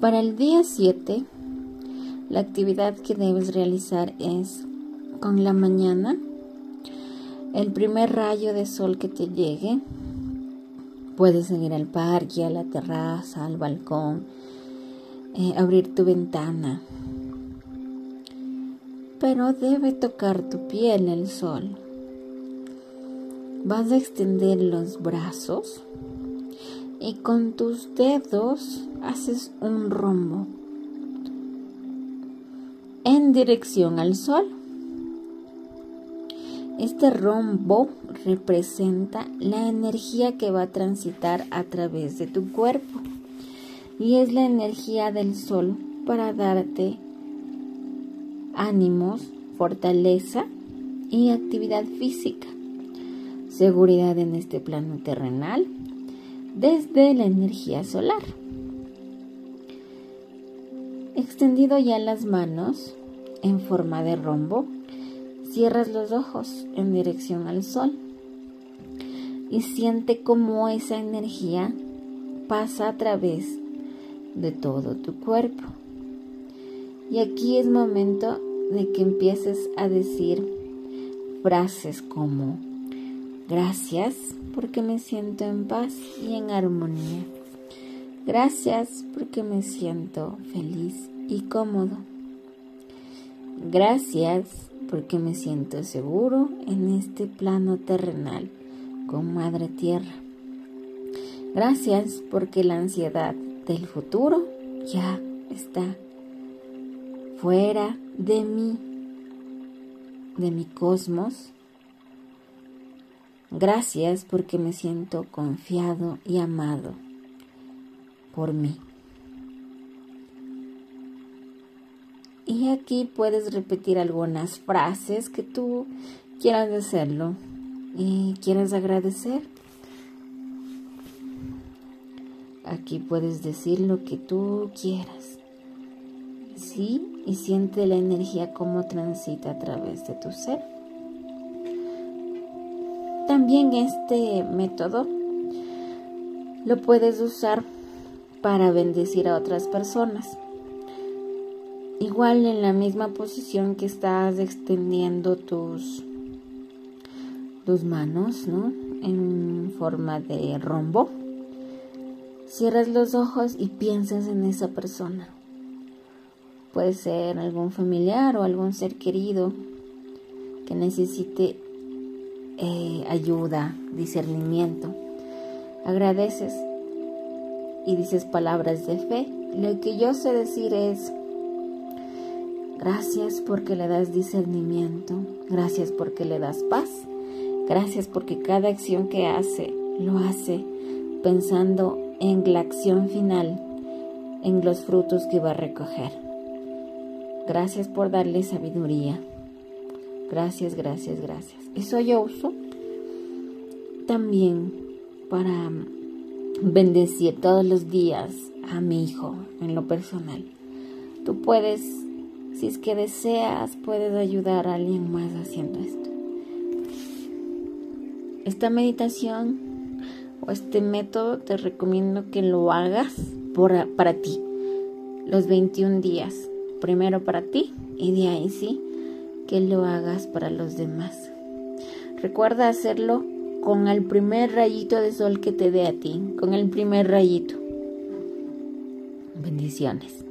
Para el día 7, la actividad que debes realizar es con la mañana, el primer rayo de sol que te llegue, puedes ir al parque, a la terraza, al balcón, eh, abrir tu ventana, pero debe tocar tu piel el sol. Vas a extender los brazos y con tus dedos haces un rombo en dirección al sol. Este rombo representa la energía que va a transitar a través de tu cuerpo y es la energía del sol para darte ánimos, fortaleza y actividad física, seguridad en este plano terrenal desde la energía solar. Extendido ya las manos en forma de rombo, cierras los ojos en dirección al sol y siente cómo esa energía pasa a través de todo tu cuerpo. Y aquí es momento de que empieces a decir frases como gracias porque me siento en paz y en armonía. Gracias porque me siento feliz y cómodo. Gracias porque me siento seguro en este plano terrenal con Madre Tierra. Gracias porque la ansiedad del futuro ya está fuera de mí, de mi cosmos. Gracias porque me siento confiado y amado por mí. Y aquí puedes repetir algunas frases que tú quieras hacerlo y quieras agradecer. Aquí puedes decir lo que tú quieras. Sí, y siente la energía como transita a través de tu ser. También este método lo puedes usar para bendecir a otras personas. Igual en la misma posición que estás extendiendo tus tus manos, ¿no? En forma de rombo. Cierras los ojos y piensas en esa persona. Puede ser algún familiar o algún ser querido que necesite eh, ayuda, discernimiento. Agradeces y dices palabras de fe. Lo que yo sé decir es, gracias porque le das discernimiento, gracias porque le das paz, gracias porque cada acción que hace lo hace pensando en la acción final, en los frutos que va a recoger. Gracias por darle sabiduría. Gracias, gracias, gracias. Eso yo uso también para bendecir todos los días a mi hijo en lo personal. Tú puedes, si es que deseas, puedes ayudar a alguien más haciendo esto. Esta meditación o este método te recomiendo que lo hagas por, para ti los 21 días primero para ti y de ahí sí que lo hagas para los demás. Recuerda hacerlo con el primer rayito de sol que te dé a ti, con el primer rayito. Bendiciones.